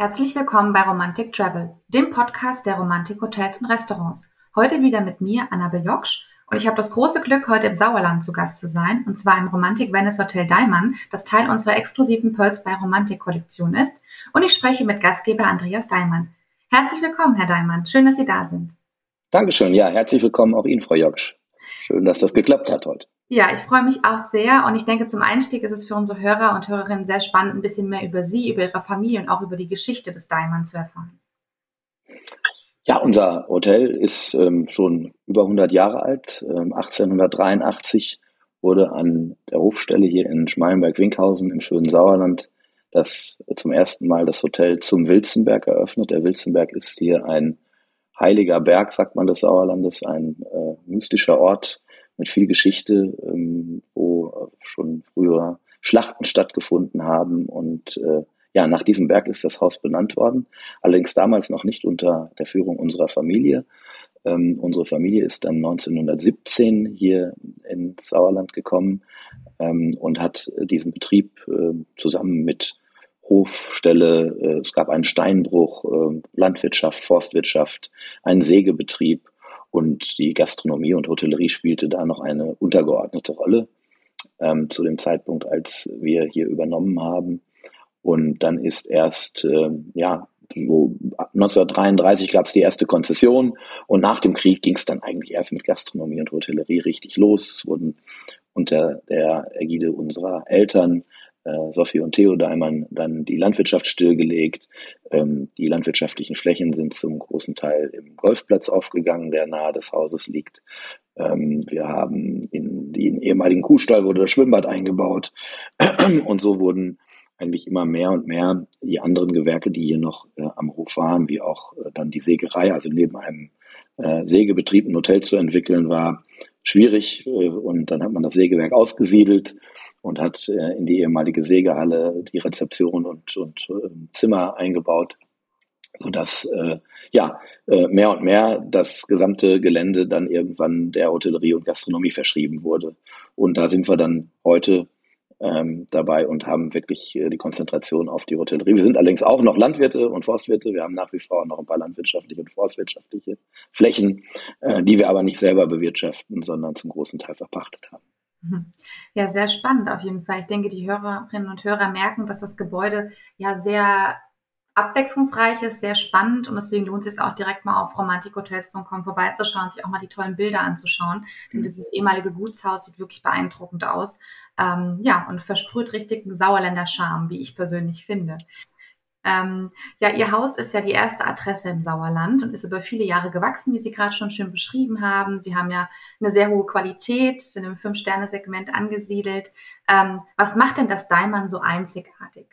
Herzlich willkommen bei Romantic Travel, dem Podcast der Romantik Hotels und Restaurants. Heute wieder mit mir, Annabel Joksch. Und ich habe das große Glück, heute im Sauerland zu Gast zu sein, und zwar im Romantik Venice Hotel Daimann, das Teil unserer exklusiven Pearls bei Romantik Kollektion ist. Und ich spreche mit Gastgeber Andreas Daimann. Herzlich willkommen, Herr Daimann. Schön, dass Sie da sind. Dankeschön. Ja, herzlich willkommen auch Ihnen, Frau Joksch. Schön, dass das geklappt hat heute. Ja, ich freue mich auch sehr und ich denke, zum Einstieg ist es für unsere Hörer und Hörerinnen sehr spannend, ein bisschen mehr über Sie, über Ihre Familie und auch über die Geschichte des Diamond zu erfahren. Ja, unser Hotel ist ähm, schon über 100 Jahre alt. Ähm, 1883 wurde an der Hofstelle hier in Schmalenberg-Winkhausen im schönen Sauerland das zum ersten Mal das Hotel zum Wilzenberg eröffnet. Der Wilzenberg ist hier ein heiliger Berg, sagt man des Sauerlandes, ein äh, mystischer Ort, mit viel Geschichte, ähm, wo schon früher Schlachten stattgefunden haben. Und äh, ja, nach diesem Berg ist das Haus benannt worden. Allerdings damals noch nicht unter der Führung unserer Familie. Ähm, unsere Familie ist dann 1917 hier ins Sauerland gekommen ähm, und hat diesen Betrieb äh, zusammen mit Hofstelle, äh, es gab einen Steinbruch, äh, Landwirtschaft, Forstwirtschaft, einen Sägebetrieb und die Gastronomie und Hotellerie spielte da noch eine untergeordnete Rolle ähm, zu dem Zeitpunkt, als wir hier übernommen haben. Und dann ist erst, äh, ja, so 1933 gab es die erste Konzession und nach dem Krieg ging es dann eigentlich erst mit Gastronomie und Hotellerie richtig los. Es wurden unter der Ägide unserer Eltern Sophie und Theo Daimann dann die Landwirtschaft stillgelegt. Ähm, die landwirtschaftlichen Flächen sind zum großen Teil im Golfplatz aufgegangen, der nahe des Hauses liegt. Ähm, wir haben in den ehemaligen Kuhstall wurde das Schwimmbad eingebaut und so wurden eigentlich immer mehr und mehr die anderen Gewerke, die hier noch äh, am Hof waren, wie auch äh, dann die Sägerei, also neben einem äh, Sägebetrieb ein Hotel zu entwickeln, war schwierig äh, und dann hat man das Sägewerk ausgesiedelt und hat äh, in die ehemalige Sägehalle die Rezeption und, und äh, Zimmer eingebaut, sodass äh, ja äh, mehr und mehr das gesamte Gelände dann irgendwann der Hotellerie und Gastronomie verschrieben wurde. Und da sind wir dann heute ähm, dabei und haben wirklich äh, die Konzentration auf die Hotellerie. Wir sind allerdings auch noch Landwirte und Forstwirte. Wir haben nach wie vor noch ein paar landwirtschaftliche und forstwirtschaftliche Flächen, äh, die wir aber nicht selber bewirtschaften, sondern zum großen Teil verpachtet haben. Mhm. Ja, sehr spannend auf jeden Fall. Ich denke, die Hörerinnen und Hörer merken, dass das Gebäude ja sehr abwechslungsreich ist, sehr spannend und deswegen lohnt es sich auch direkt mal auf romantikhotels.com vorbeizuschauen, sich auch mal die tollen Bilder anzuschauen. Denn mhm. dieses ehemalige Gutshaus sieht wirklich beeindruckend aus. Ähm, ja, und versprüht richtig einen Sauerländer Charme, wie ich persönlich finde. Ähm, ja, Ihr Haus ist ja die erste Adresse im Sauerland und ist über viele Jahre gewachsen, wie Sie gerade schon schön beschrieben haben. Sie haben ja eine sehr hohe Qualität, sind im Fünf-Sterne-Segment angesiedelt. Ähm, was macht denn das Daimann so einzigartig?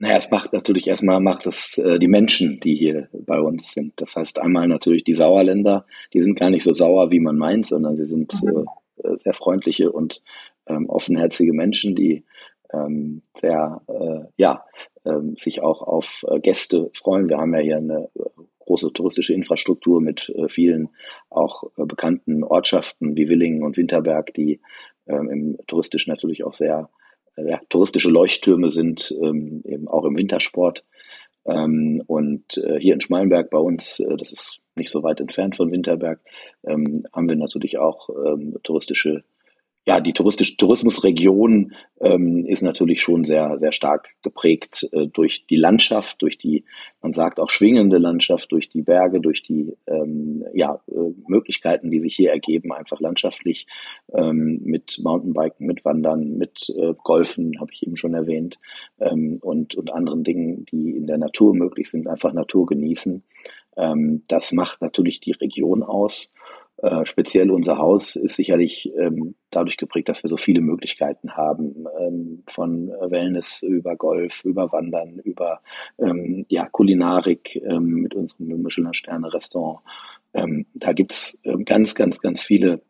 Naja, es macht natürlich erstmal macht es äh, die Menschen, die hier bei uns sind. Das heißt einmal natürlich die Sauerländer, die sind gar nicht so sauer, wie man meint, sondern sie sind mhm. äh, sehr freundliche und ähm, offenherzige Menschen, die ähm, sehr, äh, ja, ähm, sich auch auf äh, Gäste freuen. Wir haben ja hier eine äh, große touristische Infrastruktur mit äh, vielen auch äh, bekannten Ortschaften wie Willingen und Winterberg, die ähm, im touristisch natürlich auch sehr äh, ja, touristische Leuchttürme sind, ähm, eben auch im Wintersport. Ähm, und hier in Schmalenberg bei uns, das ist nicht so weit entfernt von Winterberg, haben wir natürlich auch touristische ja, die touristische Tourismusregion ähm, ist natürlich schon sehr, sehr stark geprägt äh, durch die Landschaft, durch die, man sagt auch schwingende Landschaft, durch die Berge, durch die ähm, ja, äh, Möglichkeiten, die sich hier ergeben, einfach landschaftlich ähm, mit Mountainbiken, mit Wandern, mit äh, Golfen, habe ich eben schon erwähnt, ähm, und, und anderen Dingen, die in der Natur möglich sind, einfach Natur genießen. Ähm, das macht natürlich die Region aus. Äh, speziell unser Haus ist sicherlich ähm, dadurch geprägt, dass wir so viele Möglichkeiten haben, ähm, von Wellness über Golf, über Wandern, über ähm, ja, Kulinarik ähm, mit unserem Michelin-Sterne-Restaurant. Ähm, da gibt's ähm, ganz, ganz, ganz viele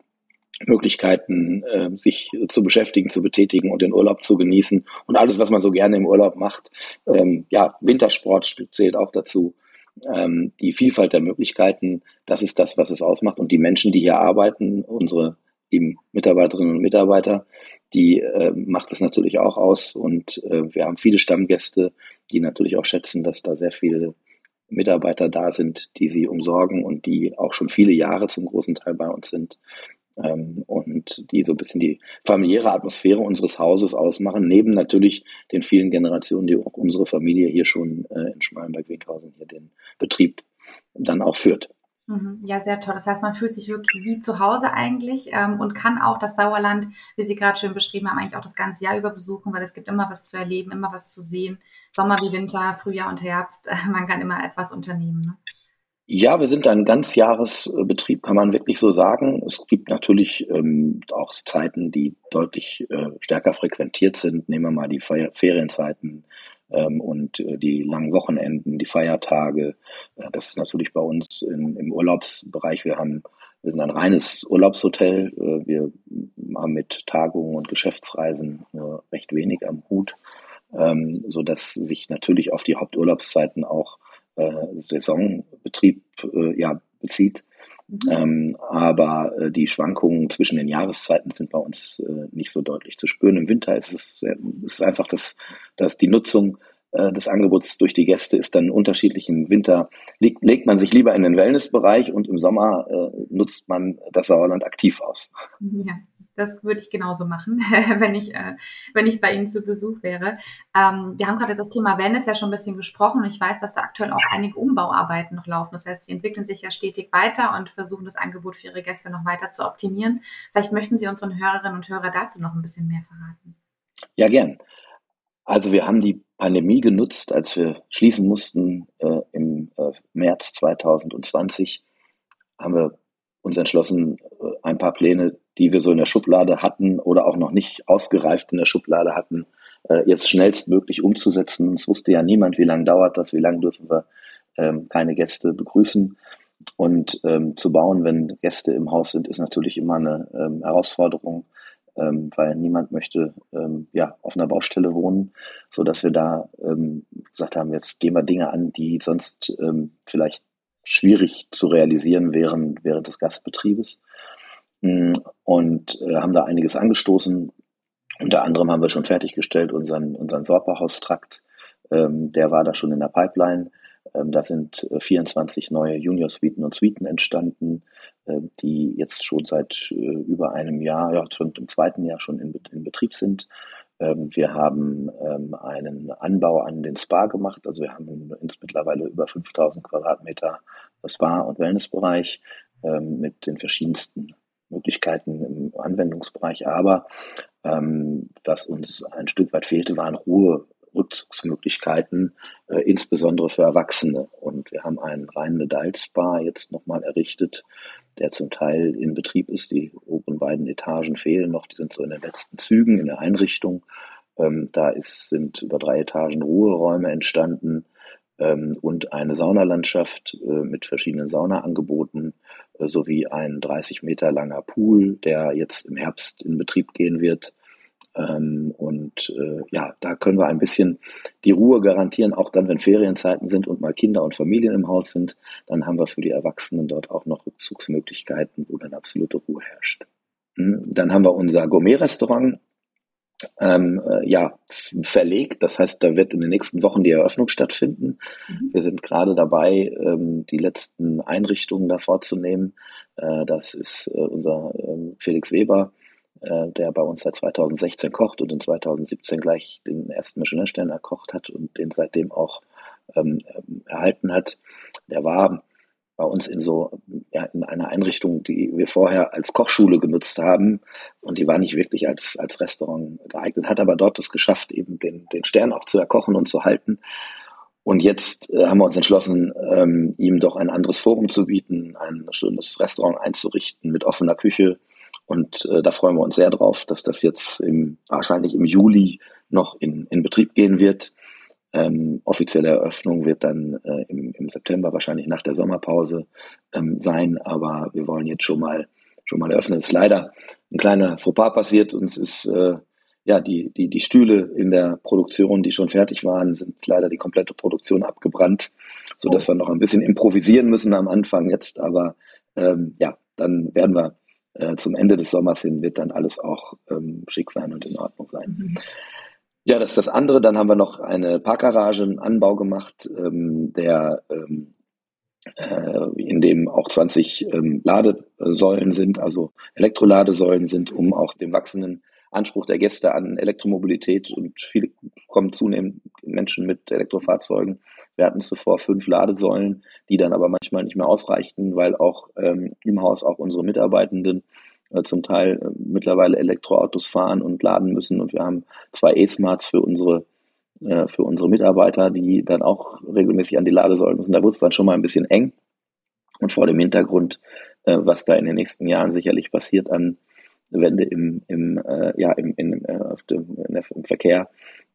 Möglichkeiten, äh, sich zu beschäftigen, zu betätigen und den Urlaub zu genießen und alles, was man so gerne im Urlaub macht. Ja, Wintersport zählt auch dazu ähm, die Vielfalt der Möglichkeiten, das ist das, was es ausmacht. Und die Menschen, die hier arbeiten, unsere eben Mitarbeiterinnen und Mitarbeiter. Die äh, macht es natürlich auch aus und äh, wir haben viele Stammgäste, die natürlich auch schätzen, dass da sehr viele Mitarbeiter da sind, die sie umsorgen und die auch schon viele Jahre zum großen Teil bei uns sind ähm, und die so ein bisschen die familiäre Atmosphäre unseres Hauses ausmachen, neben natürlich den vielen Generationen, die auch unsere Familie hier schon äh, in Schmalenberg-Winkhausen hier den Betrieb dann auch führt. Mhm. Ja, sehr toll. Das heißt, man fühlt sich wirklich wie zu Hause eigentlich ähm, und kann auch das Sauerland, wie Sie gerade schön beschrieben haben, eigentlich auch das ganze Jahr über besuchen, weil es gibt immer was zu erleben, immer was zu sehen. Sommer wie Winter, Frühjahr und Herbst, äh, man kann immer etwas unternehmen. Ne? Ja, wir sind ein Ganzjahresbetrieb, kann man wirklich so sagen. Es gibt natürlich ähm, auch Zeiten, die deutlich äh, stärker frequentiert sind. Nehmen wir mal die Fe Ferienzeiten ähm, und äh, die langen Wochenenden, die Feiertage. Äh, das ist natürlich bei uns in, im Urlaubsbereich. Wir haben wir sind ein reines Urlaubshotel. Äh, wir haben mit Tagungen und Geschäftsreisen recht wenig am Hut, ähm, so dass sich natürlich auf die Haupturlaubszeiten auch äh, Saisonbetrieb äh, ja, bezieht. Mhm. Ähm, aber äh, die Schwankungen zwischen den Jahreszeiten sind bei uns äh, nicht so deutlich zu spüren. Im Winter ist es, äh, ist einfach, dass, dass die Nutzung äh, des Angebots durch die Gäste ist dann unterschiedlich. Im Winter legt, legt man sich lieber in den Wellnessbereich und im Sommer äh, nutzt man das Sauerland aktiv aus. Ja, das würde ich genauso machen, wenn ich, äh, wenn ich bei Ihnen zu Besuch wäre. Ähm, wir haben gerade das Thema Wellness ja schon ein bisschen gesprochen ich weiß, dass da aktuell auch einige Umbauarbeiten noch laufen. Das heißt, Sie entwickeln sich ja stetig weiter und versuchen das Angebot für Ihre Gäste noch weiter zu optimieren. Vielleicht möchten Sie unseren Hörerinnen und Hörern dazu noch ein bisschen mehr verraten. Ja, gern. Also wir haben die Pandemie genutzt, als wir schließen mussten äh, im äh, März 2020, haben wir uns entschlossen, äh, ein paar Pläne die wir so in der Schublade hatten oder auch noch nicht ausgereift in der Schublade hatten, äh, jetzt schnellstmöglich umzusetzen. Es wusste ja niemand, wie lange dauert das, wie lange dürfen wir ähm, keine Gäste begrüßen. Und ähm, zu bauen, wenn Gäste im Haus sind, ist natürlich immer eine ähm, Herausforderung, ähm, weil niemand möchte ähm, ja auf einer Baustelle wohnen, so dass wir da ähm, gesagt haben, jetzt gehen wir Dinge an, die sonst ähm, vielleicht schwierig zu realisieren wären während des Gastbetriebes. Mm, und äh, haben da einiges angestoßen. Unter anderem haben wir schon fertiggestellt unseren, unseren Sorperhaustrakt. Ähm, der war da schon in der Pipeline. Ähm, da sind äh, 24 neue Junior-Suiten und Suiten entstanden, äh, die jetzt schon seit äh, über einem Jahr, ja, schon im zweiten Jahr schon in, in Betrieb sind. Ähm, wir haben ähm, einen Anbau an den Spa gemacht. Also wir haben ins mittlerweile über 5000 Quadratmeter Spa- und Wellnessbereich ähm, mit den verschiedensten Möglichkeiten im Anwendungsbereich. Aber ähm, was uns ein Stück weit fehlte, waren Ruhe. Rückzugsmöglichkeiten, äh, insbesondere für Erwachsene. Und wir haben einen reinen Adult Spa jetzt nochmal errichtet, der zum Teil in Betrieb ist. Die oberen beiden Etagen fehlen noch, die sind so in den letzten Zügen in der Einrichtung. Ähm, da ist, sind über drei Etagen Ruheräume entstanden ähm, und eine Saunalandschaft äh, mit verschiedenen Saunaangeboten sowie ein 30 Meter langer Pool, der jetzt im Herbst in Betrieb gehen wird. Ähm, und äh, ja, da können wir ein bisschen die Ruhe garantieren, auch dann, wenn Ferienzeiten sind und mal Kinder und Familien im Haus sind, dann haben wir für die Erwachsenen dort auch noch Rückzugsmöglichkeiten, wo dann absolute Ruhe herrscht. Hm, dann haben wir unser Gourmet-Restaurant ähm, äh, ja, verlegt. Das heißt, da wird in den nächsten Wochen die Eröffnung stattfinden. Mhm. Wir sind gerade dabei, ähm, die letzten Einrichtungen da vorzunehmen. Äh, das ist äh, unser ähm, Felix Weber, äh, der bei uns seit 2016 kocht und in 2017 gleich den ersten Michelin-Stern erkocht hat und den seitdem auch ähm, erhalten hat. Der war bei uns in so ja, in einer Einrichtung, die wir vorher als Kochschule genutzt haben und die war nicht wirklich als als Restaurant geeignet, hat aber dort es geschafft, eben den den Stern auch zu erkochen und zu halten. Und jetzt äh, haben wir uns entschlossen, ähm, ihm doch ein anderes Forum zu bieten, ein schönes Restaurant einzurichten mit offener Küche. Und äh, da freuen wir uns sehr drauf, dass das jetzt im, wahrscheinlich im Juli noch in, in Betrieb gehen wird. Ähm, offizielle Eröffnung wird dann äh, im, im, September, wahrscheinlich nach der Sommerpause ähm, sein, aber wir wollen jetzt schon mal schon mal eröffnen. Es ist leider ein kleiner Fauxpas passiert. Uns ist äh, ja die, die, die Stühle in der Produktion, die schon fertig waren, sind leider die komplette Produktion abgebrannt, so dass wir noch ein bisschen improvisieren müssen am Anfang jetzt. Aber ähm, ja, dann werden wir äh, zum Ende des Sommers hin wird dann alles auch ähm, schick sein und in Ordnung sein. Mhm. Ja, das ist das andere. Dann haben wir noch eine Parkgarage, einen Anbau gemacht, ähm, der ähm, äh, in dem auch 20 ähm, Ladesäulen sind, also Elektroladesäulen sind, um auch dem wachsenden Anspruch der Gäste an Elektromobilität und viele kommen zunehmend Menschen mit Elektrofahrzeugen. Wir hatten zuvor fünf Ladesäulen, die dann aber manchmal nicht mehr ausreichten, weil auch ähm, im Haus auch unsere Mitarbeitenden zum Teil äh, mittlerweile Elektroautos fahren und laden müssen. Und wir haben zwei E-Smarts für unsere äh, für unsere Mitarbeiter, die dann auch regelmäßig an die Ladesäulen müssen. Da wurde es dann schon mal ein bisschen eng. Und vor dem Hintergrund, äh, was da in den nächsten Jahren sicherlich passiert an Wende im, im, äh, ja, im, in, äh, dem, im Verkehr,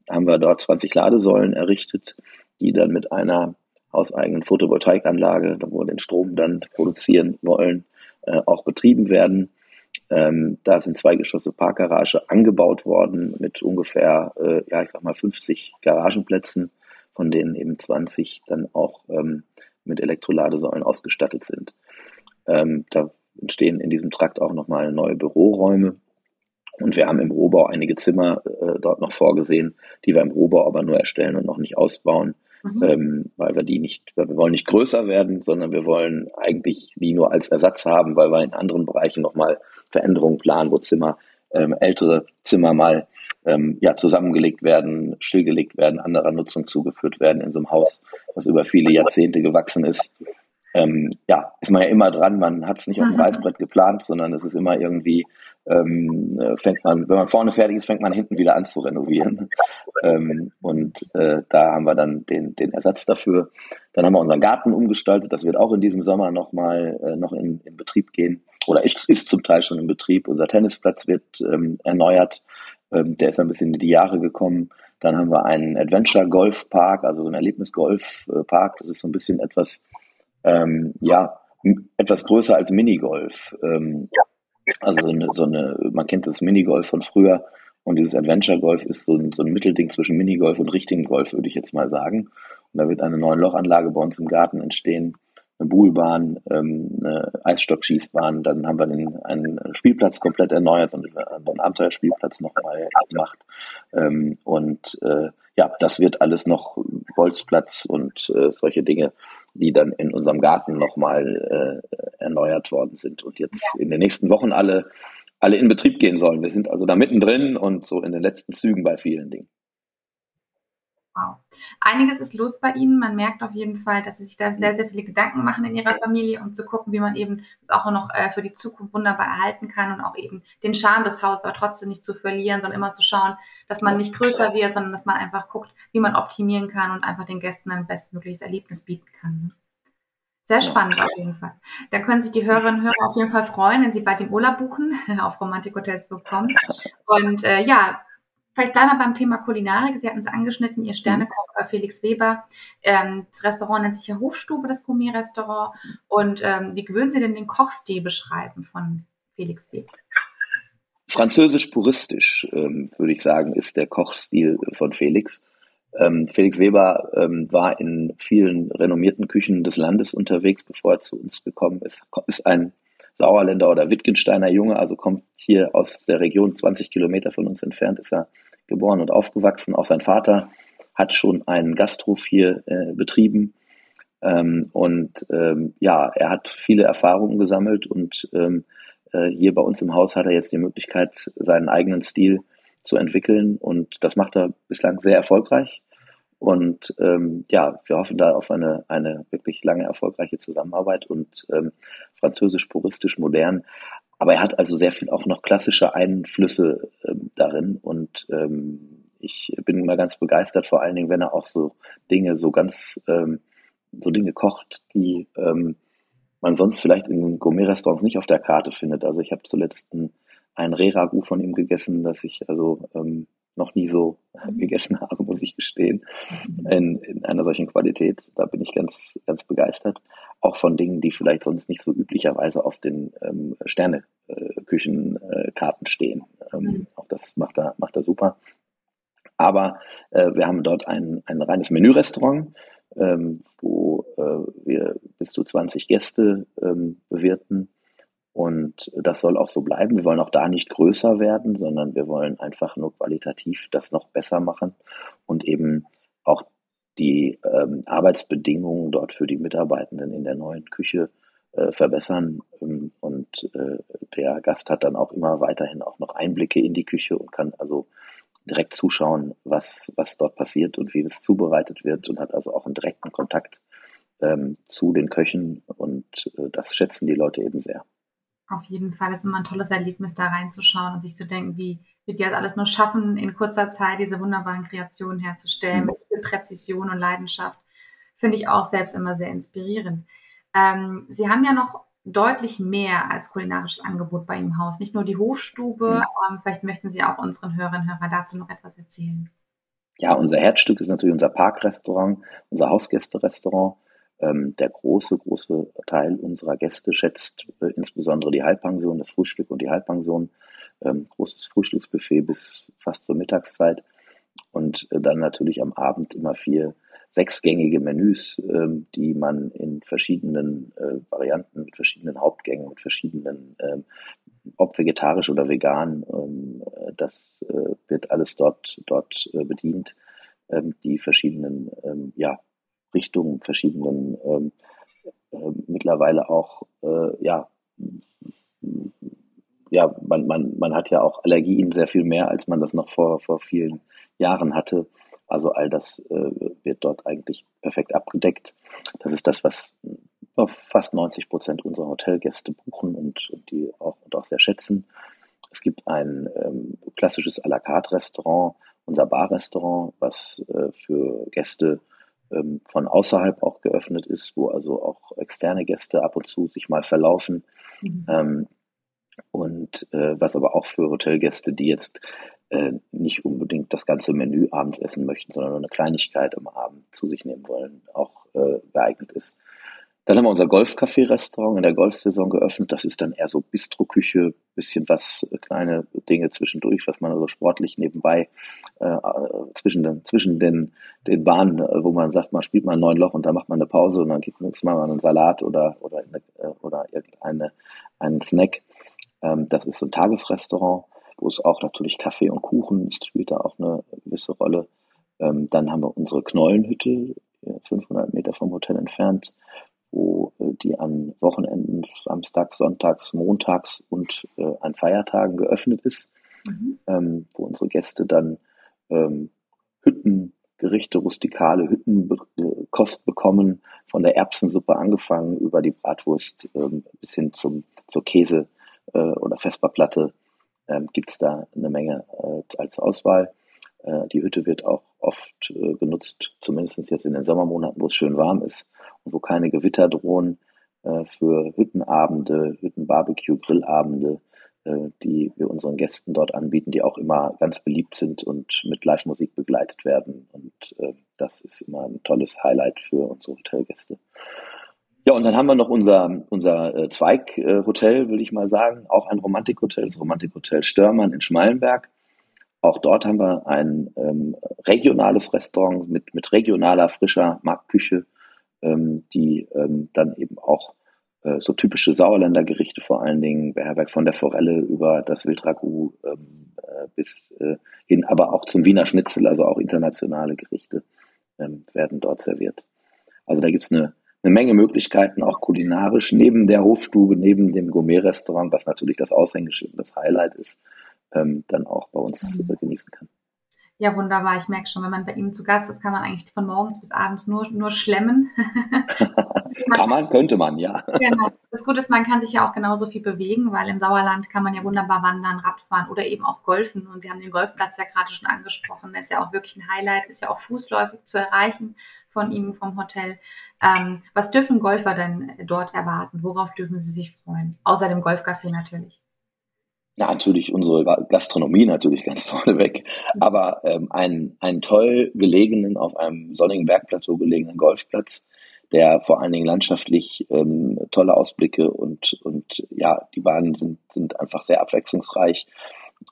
haben wir dort 20 Ladesäulen errichtet, die dann mit einer hauseigenen Photovoltaikanlage, wo wir den Strom dann produzieren wollen, äh, auch betrieben werden. Ähm, da sind zwei Geschosse Parkgarage angebaut worden mit ungefähr, äh, ja, ich sag mal 50 Garagenplätzen, von denen eben 20 dann auch ähm, mit Elektroladesäulen ausgestattet sind. Ähm, da entstehen in diesem Trakt auch nochmal neue Büroräume. Und wir haben im Rohbau einige Zimmer äh, dort noch vorgesehen, die wir im Rohbau aber nur erstellen und noch nicht ausbauen, mhm. ähm, weil wir die nicht, weil wir wollen nicht größer werden, sondern wir wollen eigentlich die nur als Ersatz haben, weil wir in anderen Bereichen nochmal Veränderungen planen, wo Zimmer, ähm, ältere Zimmer mal ähm, ja, zusammengelegt werden, stillgelegt werden, anderer Nutzung zugeführt werden in so einem Haus, das über viele Jahrzehnte gewachsen ist ähm, ja, ist man ja immer dran, man hat es nicht auf dem mhm. Reißbrett geplant, sondern es ist immer irgendwie, ähm, äh, fängt man, wenn man vorne fertig ist, fängt man hinten wieder an zu renovieren. ähm, und äh, da haben wir dann den, den Ersatz dafür. Dann haben wir unseren Garten umgestaltet, das wird auch in diesem Sommer nochmal äh, noch in, in Betrieb gehen. Oder ist, ist zum Teil schon in Betrieb. Unser Tennisplatz wird ähm, erneuert. Ähm, der ist ein bisschen in die Jahre gekommen. Dann haben wir einen Adventure Golf Park, also so ein Erlebnis Golf Park. Das ist so ein bisschen etwas ähm, ja, etwas größer als Minigolf. Ähm, also so eine, so eine, man kennt das Minigolf von früher und dieses Adventure Golf ist so ein, so ein Mittelding zwischen Minigolf und richtigem Golf, würde ich jetzt mal sagen. Und da wird eine neue Lochanlage bei uns im Garten entstehen, eine Buhlbahn, ähm, eine Eisstockschießbahn, dann haben wir den, einen Spielplatz komplett erneuert und einen Abenteuerspielplatz nochmal gemacht. Ähm, und äh, ja, das wird alles noch Bolzplatz und äh, solche Dinge die dann in unserem Garten nochmal äh, erneuert worden sind und jetzt in den nächsten Wochen alle, alle in Betrieb gehen sollen. Wir sind also da mittendrin und so in den letzten Zügen bei vielen Dingen. Wow. Einiges ist los bei Ihnen. Man merkt auf jeden Fall, dass Sie sich da sehr, sehr viele Gedanken machen in Ihrer Familie, um zu gucken, wie man eben das auch noch äh, für die Zukunft wunderbar erhalten kann und auch eben den Charme des Hauses aber trotzdem nicht zu verlieren, sondern immer zu schauen, dass man nicht größer wird, sondern dass man einfach guckt, wie man optimieren kann und einfach den Gästen ein bestmögliches Erlebnis bieten kann. Sehr spannend auf jeden Fall. Da können sich die Hörerinnen und Hörer auf jeden Fall freuen, wenn sie bald den Urlaub buchen auf romantikhotels.com. Und äh, ja, Vielleicht bleiben wir beim Thema Kulinarik. Sie hatten es angeschnitten, Ihr Sternekoch äh, Felix Weber. Ähm, das Restaurant nennt sich ja Hofstube, das Gourmet-Restaurant. Und ähm, wie gewöhnen Sie denn den Kochstil beschreiben von Felix Weber? Französisch-puristisch, ähm, würde ich sagen, ist der Kochstil von Felix. Ähm, Felix Weber ähm, war in vielen renommierten Küchen des Landes unterwegs, bevor er zu uns gekommen ist. Ist ein Sauerländer oder Wittgensteiner Junge, also kommt hier aus der Region 20 Kilometer von uns entfernt, ist er geboren und aufgewachsen. Auch sein Vater hat schon einen Gasthof hier äh, betrieben. Ähm, und ähm, ja, er hat viele Erfahrungen gesammelt und ähm, äh, hier bei uns im Haus hat er jetzt die Möglichkeit, seinen eigenen Stil zu entwickeln und das macht er bislang sehr erfolgreich. Und ähm, ja, wir hoffen da auf eine, eine wirklich lange erfolgreiche Zusammenarbeit und ähm, französisch puristisch modern. Aber er hat also sehr viel auch noch klassische Einflüsse ähm, darin und ähm, ich bin immer ganz begeistert, vor allen Dingen, wenn er auch so Dinge, so ganz, ähm, so Dinge kocht, die ähm, man sonst vielleicht in Gourmet-Restaurants nicht auf der Karte findet. Also ich habe zuletzt ein, ein Reh-Ragout von ihm gegessen, das ich also ähm, noch nie so gegessen habe, muss ich gestehen, in, in einer solchen Qualität. Da bin ich ganz, ganz begeistert. Auch von Dingen, die vielleicht sonst nicht so üblicherweise auf den ähm, Sterneküchenkarten äh, stehen. Ähm, mhm. Auch das macht er, macht er super. Aber äh, wir haben dort ein, ein reines Menürestaurant, ähm, wo äh, wir bis zu 20 Gäste ähm, bewirten Und das soll auch so bleiben. Wir wollen auch da nicht größer werden, sondern wir wollen einfach nur qualitativ das noch besser machen und eben auch die ähm, Arbeitsbedingungen dort für die Mitarbeitenden in der neuen Küche äh, verbessern. Ähm, und äh, der Gast hat dann auch immer weiterhin auch noch Einblicke in die Küche und kann also direkt zuschauen, was, was dort passiert und wie es zubereitet wird und hat also auch einen direkten Kontakt ähm, zu den Köchen und äh, das schätzen die Leute eben sehr. Auf jeden Fall ist immer ein tolles Erlebnis, da reinzuschauen und sich zu denken, wie wird die das alles nur schaffen, in kurzer Zeit diese wunderbaren Kreationen herzustellen, mhm. mit viel Präzision und Leidenschaft. Finde ich auch selbst immer sehr inspirierend. Ähm, Sie haben ja noch deutlich mehr als kulinarisches Angebot bei Ihrem Haus. Nicht nur die Hofstube, mhm. ähm, vielleicht möchten Sie auch unseren Hörerinnen und Hörern dazu noch etwas erzählen. Ja, unser Herzstück ist natürlich unser Parkrestaurant, unser Hausgästerestaurant. Ähm, der große, große Teil unserer Gäste schätzt äh, insbesondere die Halbpension, das Frühstück und die Halbpension. Ähm, großes Frühstücksbuffet bis fast zur Mittagszeit und äh, dann natürlich am Abend immer vier sechsgängige Menüs, ähm, die man in verschiedenen äh, Varianten, mit verschiedenen Hauptgängen, mit verschiedenen, ob vegetarisch oder vegan, das wird alles dort, dort bedient. Die verschiedenen ähm, ja, Richtungen, verschiedenen ähm, äh, mittlerweile auch äh, ja ja, man, man, man hat ja auch Allergien sehr viel mehr, als man das noch vor, vor vielen Jahren hatte. Also all das äh, wird dort eigentlich perfekt abgedeckt. Das ist das, was fast 90 Prozent unserer Hotelgäste buchen und, und die auch, und auch sehr schätzen. Es gibt ein ähm, klassisches à la carte Restaurant, unser Barrestaurant, was äh, für Gäste ähm, von außerhalb auch geöffnet ist, wo also auch externe Gäste ab und zu sich mal verlaufen. Mhm. Ähm, und äh, was aber auch für Hotelgäste, die jetzt äh, nicht unbedingt das ganze Menü abends essen möchten, sondern nur eine Kleinigkeit am Abend zu sich nehmen wollen, auch äh. Dann haben wir unser Golfcafé-Restaurant in der Golfsaison geöffnet. Das ist dann eher so Bistro-Küche, bisschen was, äh, kleine Dinge zwischendurch, was man also sportlich nebenbei äh, äh, zwischen, den, zwischen den, den Bahnen, äh, wo man sagt, man spielt mal ein neun Loch und dann macht man eine Pause und dann gibt man mal einen Salat oder, oder, eine, oder irgendeine, einen Snack. Ähm, das ist so ein Tagesrestaurant wo es auch natürlich Kaffee und Kuchen spielt da auch eine gewisse Rolle. Ähm, dann haben wir unsere Knollenhütte, 500 Meter vom Hotel entfernt, wo äh, die an Wochenenden, Samstags, Sonntags, Montags und äh, an Feiertagen geöffnet ist, mhm. ähm, wo unsere Gäste dann ähm, Hüttengerichte, rustikale Hüttenkost bekommen, von der Erbsensuppe angefangen über die Bratwurst ähm, bis hin zum, zur Käse- äh, oder Vesperplatte ähm, gibt es da eine Menge äh, als Auswahl. Äh, die Hütte wird auch oft äh, genutzt, zumindest jetzt in den Sommermonaten, wo es schön warm ist wo keine Gewitter drohen, äh, für Hüttenabende, Hüttenbarbecue, Grillabende, äh, die wir unseren Gästen dort anbieten, die auch immer ganz beliebt sind und mit Live-Musik begleitet werden. Und äh, das ist immer ein tolles Highlight für unsere Hotelgäste. Ja, und dann haben wir noch unser, unser äh, Zweighotel, äh, würde ich mal sagen, auch ein Romantikhotel, das Romantikhotel Störmann in Schmallenberg. Auch dort haben wir ein ähm, regionales Restaurant mit, mit regionaler, frischer Marktküche, ähm, die ähm, dann eben auch äh, so typische Sauerländer Gerichte vor allen Dingen, beherbergt von der Forelle über das Wildragout ähm, äh, bis äh, hin, aber auch zum Wiener Schnitzel, also auch internationale Gerichte ähm, werden dort serviert. Also da gibt's eine eine Menge Möglichkeiten, auch kulinarisch, neben der Hofstube, neben dem Gourmet-Restaurant, was natürlich das Aushängeschild und das Highlight ist, ähm, dann auch bei uns mhm. genießen kann. Ja, wunderbar. Ich merke schon, wenn man bei Ihnen zu Gast ist, kann man eigentlich von morgens bis abends nur, nur schlemmen. kann man, könnte man, ja. genau. Das Gute ist, man kann sich ja auch genauso viel bewegen, weil im Sauerland kann man ja wunderbar wandern, Radfahren oder eben auch golfen. Und Sie haben den Golfplatz ja gerade schon angesprochen. Der ist ja auch wirklich ein Highlight, ist ja auch fußläufig zu erreichen von Ihnen vom Hotel. Ähm, was dürfen Golfer denn dort erwarten? Worauf dürfen sie sich freuen? Außer dem Golfcafé natürlich. Ja, natürlich unsere Gastronomie natürlich ganz vorneweg, aber ähm, einen, einen toll gelegenen, auf einem sonnigen Bergplateau gelegenen Golfplatz, der vor allen Dingen landschaftlich ähm, tolle Ausblicke und, und ja, die Bahnen sind, sind einfach sehr abwechslungsreich.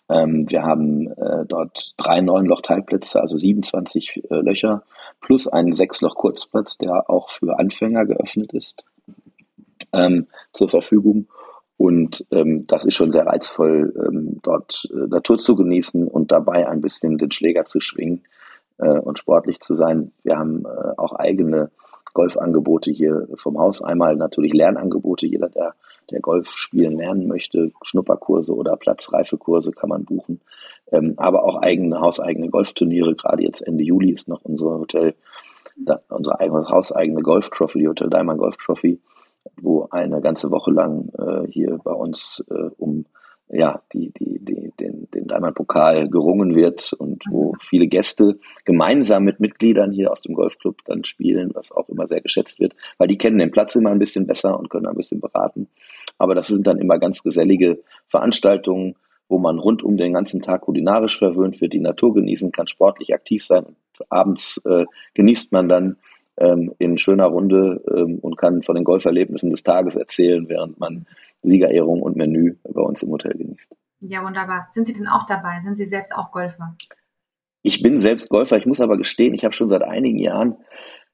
Ähm, wir haben äh, dort drei Neunloch-Teilplätze, also 27 äh, Löcher, plus einen Sechsloch-Kurzplatz, der auch für Anfänger geöffnet ist, ähm, zur Verfügung. Und ähm, das ist schon sehr reizvoll, ähm, dort äh, Natur zu genießen und dabei ein bisschen den Schläger zu schwingen äh, und sportlich zu sein. Wir haben äh, auch eigene Golfangebote hier vom Haus. Einmal natürlich Lernangebote. Jeder, der, der Golf spielen lernen möchte, Schnupperkurse oder Platzreifekurse kann man buchen. Ähm, aber auch eigene, hauseigene Golfturniere. Gerade jetzt Ende Juli ist noch unser Hotel, da, unsere eigene, hauseigene Golf Trophy, die Hotel Diamond Golf Trophy, wo eine ganze Woche lang äh, hier bei uns äh, um ja, die, die, die, den, den Diamond-Pokal gerungen wird und wo viele Gäste gemeinsam mit Mitgliedern hier aus dem Golfclub dann spielen, was auch immer sehr geschätzt wird, weil die kennen den Platz immer ein bisschen besser und können ein bisschen beraten. Aber das sind dann immer ganz gesellige Veranstaltungen, wo man rund um den ganzen Tag kulinarisch verwöhnt wird, die Natur genießen kann, sportlich aktiv sein und abends äh, genießt man dann ähm, in schöner Runde ähm, und kann von den Golferlebnissen des Tages erzählen, während man Siegerehrung und Menü bei uns im Hotel genießt. Ja, wunderbar. Sind Sie denn auch dabei? Sind Sie selbst auch Golfer? Ich bin selbst Golfer. Ich muss aber gestehen, ich habe schon seit einigen Jahren,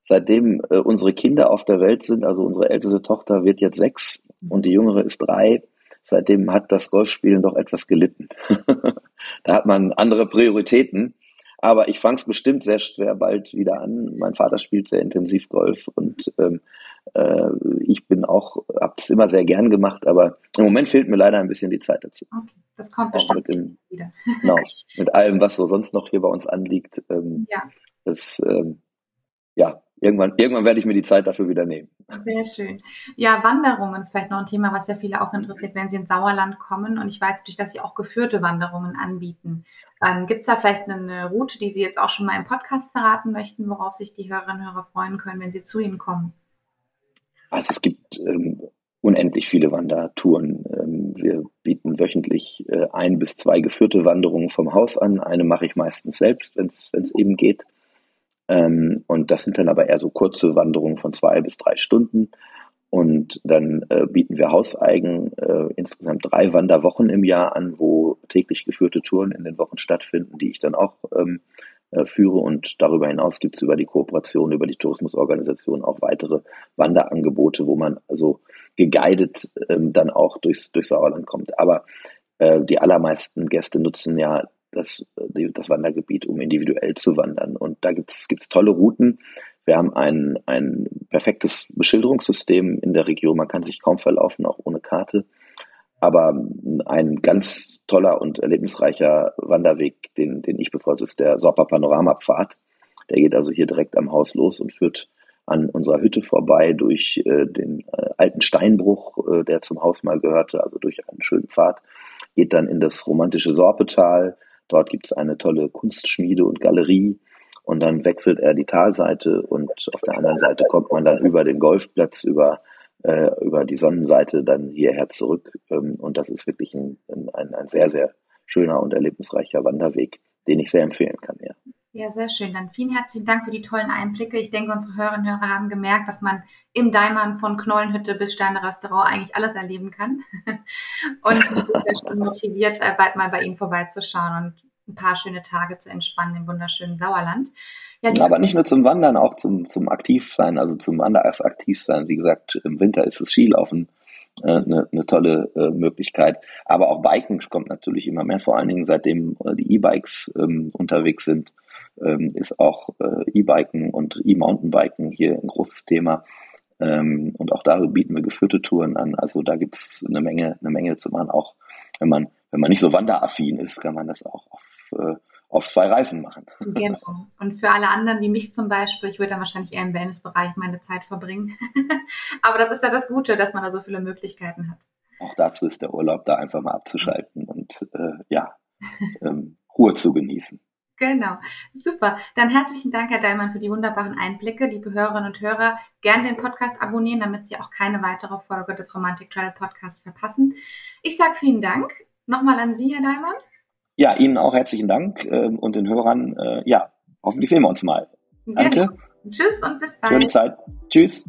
seitdem äh, unsere Kinder auf der Welt sind, also unsere älteste Tochter wird jetzt sechs mhm. und die jüngere ist drei, seitdem hat das Golfspielen doch etwas gelitten. da hat man andere Prioritäten. Aber ich fange es bestimmt sehr schwer bald wieder an. Mein Vater spielt sehr intensiv Golf und ähm, äh, ich bin auch, habe das immer sehr gern gemacht, aber im Moment fehlt mir leider ein bisschen die Zeit dazu. Okay, das kommt bestimmt mit dem, wieder. genau, mit allem, was so sonst noch hier bei uns anliegt. Ähm, ja. Das, ähm, ja, irgendwann, irgendwann werde ich mir die Zeit dafür wieder nehmen. Sehr schön. Ja, Wanderungen ist vielleicht noch ein Thema, was ja viele auch interessiert, wenn sie ins Sauerland kommen. Und ich weiß natürlich, dass sie auch geführte Wanderungen anbieten. Ähm, Gibt es da vielleicht eine Route, die Sie jetzt auch schon mal im Podcast verraten möchten, worauf sich die Hörerinnen und Hörer freuen können, wenn sie zu Ihnen kommen? Also es gibt ähm, unendlich viele Wandertouren. Ähm, wir bieten wöchentlich äh, ein bis zwei geführte Wanderungen vom Haus an. Eine mache ich meistens selbst, wenn es eben geht. Ähm, und das sind dann aber eher so kurze Wanderungen von zwei bis drei Stunden. Und dann äh, bieten wir hauseigen äh, insgesamt drei Wanderwochen im Jahr an, wo täglich geführte Touren in den Wochen stattfinden, die ich dann auch ähm, äh, führe. Und darüber hinaus gibt es über die Kooperation, über die Tourismusorganisation auch weitere Wanderangebote, wo man also geguidet ähm, dann auch durchs, durchs Sauerland kommt. Aber äh, die allermeisten Gäste nutzen ja das, das Wandergebiet, um individuell zu wandern. Und da gibt es tolle Routen. Wir haben ein, ein perfektes Beschilderungssystem in der Region. Man kann sich kaum verlaufen, auch ohne Karte. Aber ein ganz toller und erlebnisreicher Wanderweg, den, den ich bevorzuge, ist der Sorpa Panoramapfad. Der geht also hier direkt am Haus los und führt an unserer Hütte vorbei durch äh, den äh, alten Steinbruch, äh, der zum Haus mal gehörte, also durch einen schönen Pfad, geht dann in das romantische Sorpetal, Dort gibt es eine tolle Kunstschmiede und Galerie. Und dann wechselt er die Talseite und auf der anderen Seite kommt man dann über den Golfplatz, über, äh, über die Sonnenseite dann hierher zurück. Ähm, und das ist wirklich ein, ein, ein sehr, sehr schöner und erlebnisreicher Wanderweg, den ich sehr empfehlen kann. Ja. Ja, sehr schön. Dann vielen herzlichen Dank für die tollen Einblicke. Ich denke, unsere Hörerinnen und Hörer haben gemerkt, dass man im Daimann von Knollenhütte bis Sterne-Restaurant eigentlich alles erleben kann. und sind sehr schön motiviert, äh, bald mal bei Ihnen vorbeizuschauen und ein paar schöne Tage zu entspannen im wunderschönen Sauerland. Ja, Aber nicht nur zum Wandern, auch zum, zum Aktivsein, also zum anders Aktivsein. Wie gesagt, im Winter ist es Skilaufen äh, eine, eine tolle äh, Möglichkeit. Aber auch Biken kommt natürlich immer mehr, vor allen Dingen seitdem äh, die E-Bikes ähm, unterwegs sind ähm, ist auch äh, E-Biken und E-Mountainbiken hier ein großes Thema. Ähm, und auch da bieten wir geführte Touren an. Also da gibt es eine Menge, eine Menge zu machen. Auch wenn man, wenn man nicht so wanderaffin ist, kann man das auch auf, äh, auf zwei Reifen machen. Genau. Und für alle anderen wie mich zum Beispiel, ich würde dann wahrscheinlich eher im Wellnessbereich meine Zeit verbringen. Aber das ist ja das Gute, dass man da so viele Möglichkeiten hat. Auch dazu ist der Urlaub da einfach mal abzuschalten und äh, ja, ähm, Ruhe zu genießen. Genau, super. Dann herzlichen Dank, Herr Dallmann, für die wunderbaren Einblicke. Liebe Hörerinnen und Hörer, gerne den Podcast abonnieren, damit Sie auch keine weitere Folge des Romantic Travel Podcasts verpassen. Ich sage vielen Dank. Nochmal an Sie, Herr Dallmann. Ja, Ihnen auch herzlichen Dank äh, und den Hörern, äh, ja, hoffentlich sehen wir uns mal. Danke. Genau. Tschüss und bis bald. Schöne Zeit. Tschüss.